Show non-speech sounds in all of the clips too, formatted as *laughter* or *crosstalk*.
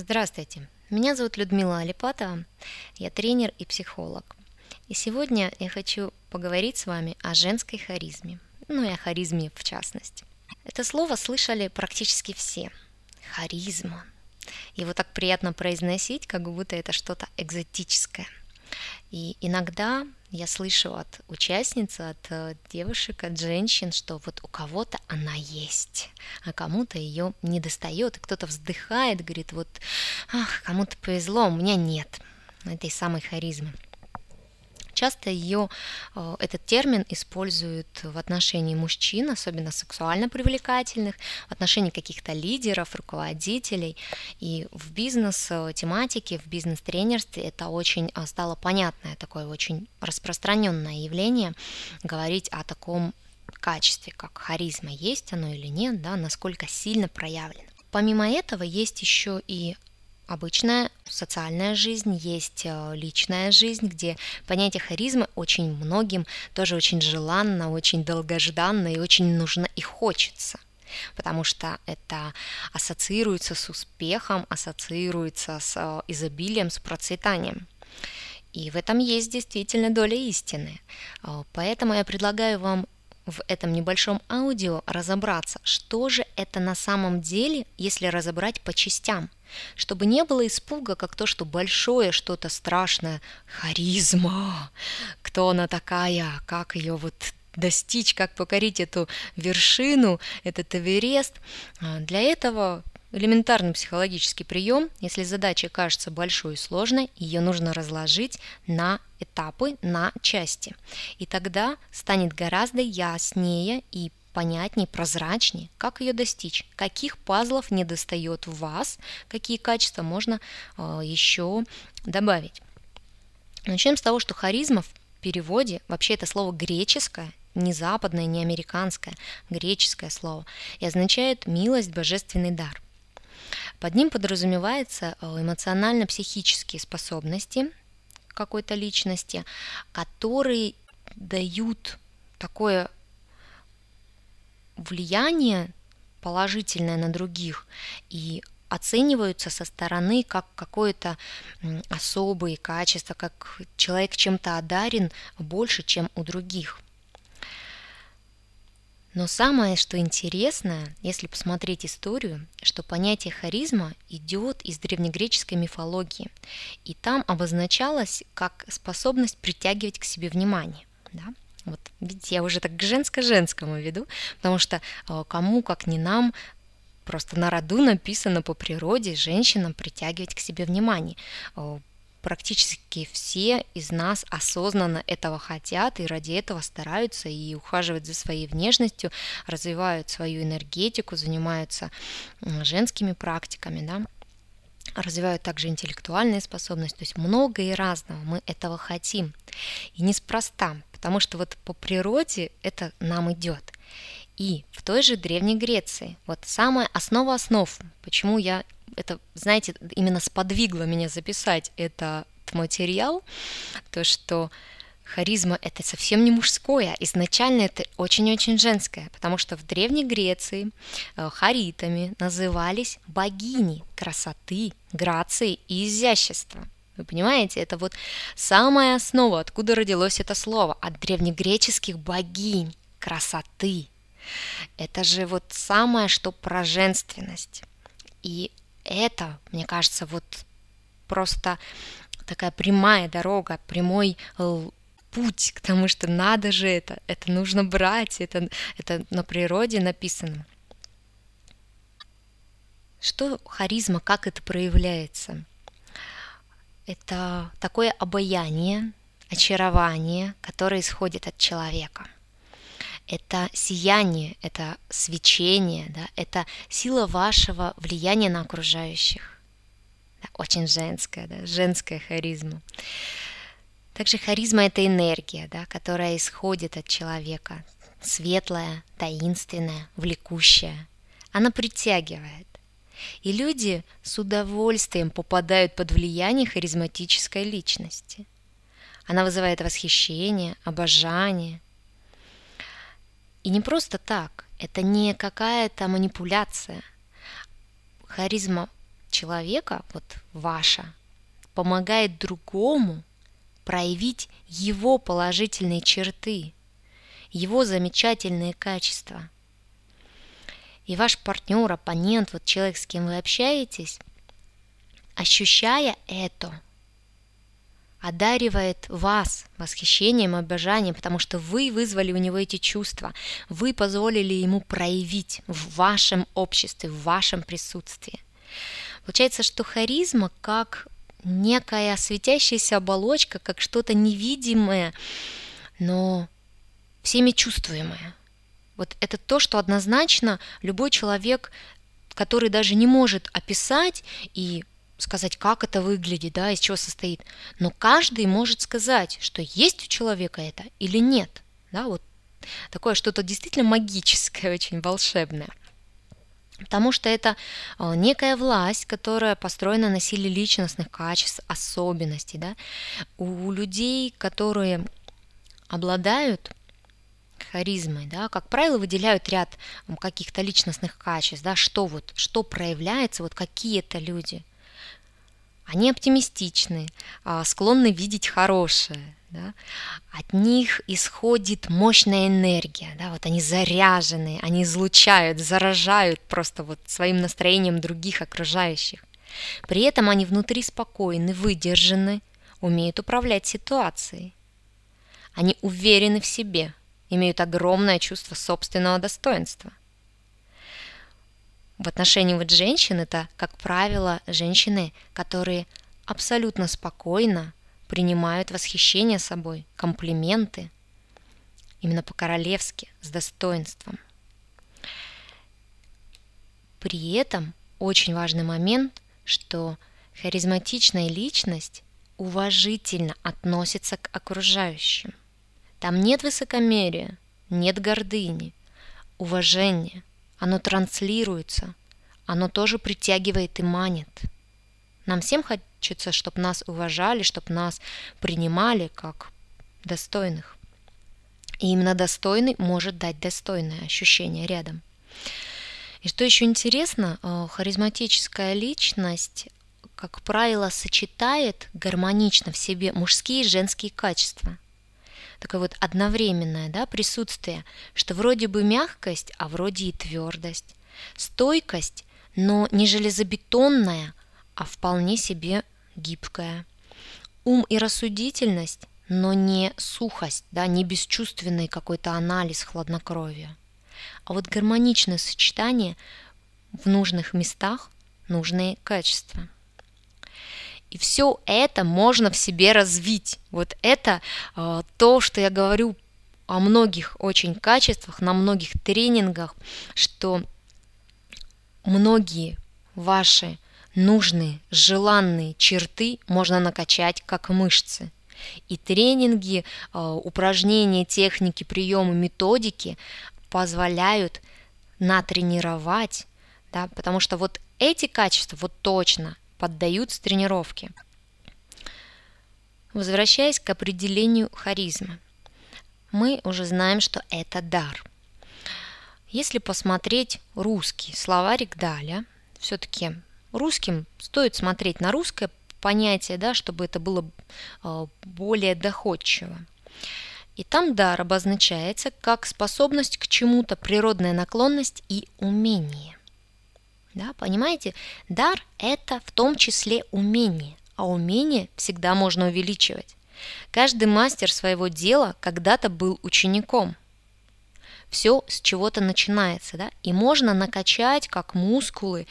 Здравствуйте, меня зовут Людмила Алипатова, я тренер и психолог. И сегодня я хочу поговорить с вами о женской харизме, ну и о харизме в частности. Это слово слышали практически все. Харизма. Его так приятно произносить, как будто это что-то экзотическое. И иногда я слышу от участниц, от э, девушек, от женщин, что вот у кого-то она есть, а кому-то ее не достает, и кто-то вздыхает, говорит, вот, ах, кому-то повезло, у меня нет этой самой харизмы. Часто ее, э, этот термин используют в отношении мужчин, особенно сексуально привлекательных, в отношении каких-то лидеров, руководителей. И в бизнес-тематике, в бизнес-тренерстве это очень э, стало понятное, такое очень распространенное явление, говорить о таком качестве, как харизма, есть оно или нет, да, насколько сильно проявлено. Помимо этого есть еще и обычная социальная жизнь, есть э, личная жизнь, где понятие харизмы очень многим тоже очень желанно, очень долгожданно и очень нужно и хочется потому что это ассоциируется с успехом, ассоциируется с э, изобилием, с процветанием. И в этом есть действительно доля истины. Э, поэтому я предлагаю вам в этом небольшом аудио разобраться, что же это на самом деле, если разобрать по частям, чтобы не было испуга, как то, что большое что-то страшное, харизма, кто она такая, как ее вот достичь, как покорить эту вершину, этот Эверест. А, для этого элементарный психологический прием, если задача кажется большой и сложной, ее нужно разложить на этапы, на части. И тогда станет гораздо яснее и понятнее, прозрачнее, как ее достичь, каких пазлов не достает в вас, какие качества можно э, еще добавить. Начнем с того, что харизма в переводе, вообще это слово греческое, не западное, не американское, греческое слово, и означает милость, божественный дар. Под ним подразумевается э, эмоционально-психические способности какой-то личности, которые дают такое влияние положительное на других и оцениваются со стороны как какое-то особое качество, как человек чем-то одарен больше, чем у других. Но самое, что интересно, если посмотреть историю, что понятие харизма идет из древнегреческой мифологии, и там обозначалось как способность притягивать к себе внимание. Да? Вот, видите, я уже так к женско-женскому веду, потому что э, кому, как не нам, просто на роду написано по природе женщинам притягивать к себе внимание. Практически все из нас осознанно этого хотят и ради этого стараются и ухаживают за своей внешностью, развивают свою энергетику, занимаются женскими практиками, да, развивают также интеллектуальные способности, то есть много и разного, мы этого хотим. И неспроста, потому что вот по природе это нам идет. И в той же Древней Греции, вот самая основа основ, почему я это, знаете, именно сподвигло меня записать этот материал, то, что харизма это совсем не мужское, изначально это очень-очень женское, потому что в Древней Греции э, харитами назывались богини красоты, грации и изящества. Вы понимаете, это вот самая основа, откуда родилось это слово, от древнегреческих богинь, красоты. Это же вот самое, что про женственность. И это, мне кажется, вот просто такая прямая дорога, прямой путь к тому, что надо же это, это нужно брать, это, это на природе написано. Что харизма, как это проявляется? Это такое обаяние, очарование, которое исходит от человека – это сияние, это свечение, да, это сила вашего влияния на окружающих. Да, очень женская, да, женская харизма. Также харизма – это энергия, да, которая исходит от человека, светлая, таинственная, влекущая. Она притягивает. И люди с удовольствием попадают под влияние харизматической личности. Она вызывает восхищение, обожание – и не просто так, это не какая-то манипуляция. Харизма человека, вот ваша, помогает другому проявить его положительные черты, его замечательные качества. И ваш партнер, оппонент, вот человек, с кем вы общаетесь, ощущая это, одаривает вас восхищением, обожанием, потому что вы вызвали у него эти чувства, вы позволили ему проявить в вашем обществе, в вашем присутствии. Получается, что харизма как некая светящаяся оболочка, как что-то невидимое, но всеми чувствуемое. Вот это то, что однозначно любой человек, который даже не может описать и сказать, как это выглядит, да, из чего состоит. Но каждый может сказать, что есть у человека это или нет. Да, вот такое что-то действительно магическое, *laughs* очень волшебное. Потому что это а, некая власть, которая построена на силе личностных качеств, особенностей. Да? У людей, которые обладают харизмой, да, как правило, выделяют ряд каких-то личностных качеств, да, что вот, что проявляется, вот какие это люди – они оптимистичны, а, склонны видеть хорошее. Да? От них исходит мощная энергия, да? вот они заряжены, они излучают, заражают просто вот своим настроением других окружающих. При этом они внутри спокойны, выдержаны, умеют управлять ситуацией. Они уверены в себе, имеют огромное чувство собственного достоинства – в отношении вот женщин это, как правило, женщины, которые абсолютно спокойно принимают восхищение собой, комплименты, именно по-королевски, с достоинством. При этом очень важный момент, что харизматичная личность уважительно относится к окружающим. Там нет высокомерия, нет гордыни, уважение оно транслируется, оно тоже притягивает и манит. Нам всем хочется, чтобы нас уважали, чтобы нас принимали как достойных. И именно достойный может дать достойное ощущение рядом. И что еще интересно, э, харизматическая личность, как правило, сочетает гармонично в себе мужские и женские качества – такое вот одновременное да, присутствие, что вроде бы мягкость, а вроде и твердость, стойкость, но не железобетонная, а вполне себе гибкая, ум и рассудительность, но не сухость, да, не бесчувственный какой-то анализ хладнокровия, а вот гармоничное сочетание в нужных местах нужные качества – и все это можно в себе развить. Вот это э, то, что я говорю о многих очень качествах, на многих тренингах, что многие ваши нужные, желанные черты можно накачать как мышцы. И тренинги, э, упражнения, техники, приемы, методики позволяют натренировать, да, потому что вот эти качества, вот точно, поддаются тренировке. Возвращаясь к определению харизмы, мы уже знаем, что это дар. Если посмотреть русский словарик Даля, все-таки русским стоит смотреть на русское понятие, да, чтобы это было а, более доходчиво. И там дар обозначается как способность к чему-то, природная наклонность и умение. Да, понимаете, дар – это в том числе умение, а умение всегда можно увеличивать. Каждый мастер своего дела когда-то был учеником. Все с чего-то начинается, да, и можно накачать как мускулы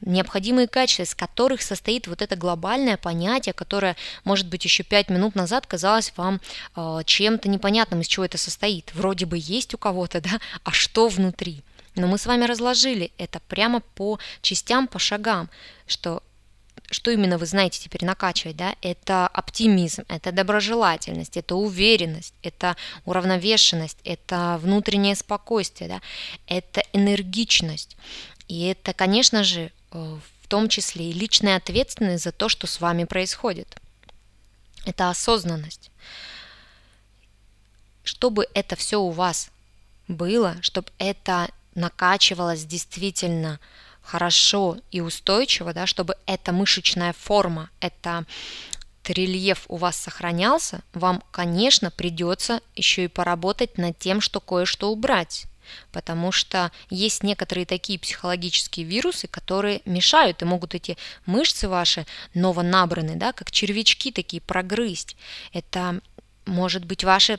необходимые качества, из которых состоит вот это глобальное понятие, которое, может быть, еще пять минут назад казалось вам э, чем-то непонятным, из чего это состоит. Вроде бы есть у кого-то, да, а что внутри? Но мы с вами разложили это прямо по частям, по шагам, что что именно вы знаете теперь накачивать, да, это оптимизм, это доброжелательность, это уверенность, это уравновешенность, это внутреннее спокойствие, да, это энергичность. И это, конечно же, э, в том числе и личная ответственность за то, что с вами происходит. Это осознанность. Чтобы это все у вас было, чтобы это накачивалось действительно хорошо и устойчиво, да, чтобы эта мышечная форма, это рельеф у вас сохранялся, вам, конечно, придется еще и поработать над тем, что кое-что убрать. Потому что есть некоторые такие психологические вирусы, которые мешают и могут эти мышцы ваши новонабранные, да, как червячки такие прогрызть. Это может быть ваша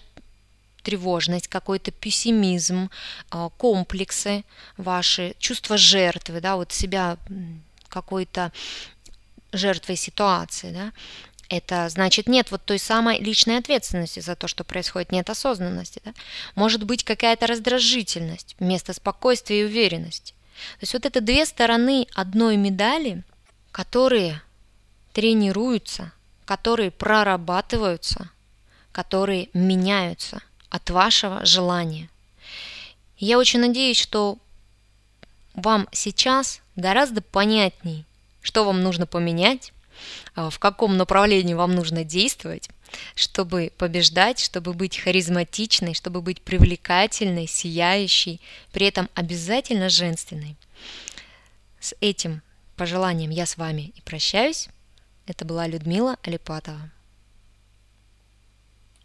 тревожность, какой-то пессимизм, а, комплексы ваши, чувство жертвы, да, вот себя какой-то жертвой ситуации, да, это значит нет вот той самой личной ответственности за то, что происходит, нет осознанности. Да? Может быть какая-то раздражительность вместо спокойствия и уверенности. То есть вот это две стороны одной медали, которые тренируются, которые прорабатываются, которые меняются от вашего желания. я очень надеюсь, что вам сейчас гораздо понятней, что вам нужно поменять, а, в каком направлении вам нужно действовать, чтобы побеждать, чтобы быть харизматичной, чтобы быть привлекательной, сияющей, при этом обязательно женственной. С этим пожеланием я с вами и прощаюсь. Это была Людмила Алипатова.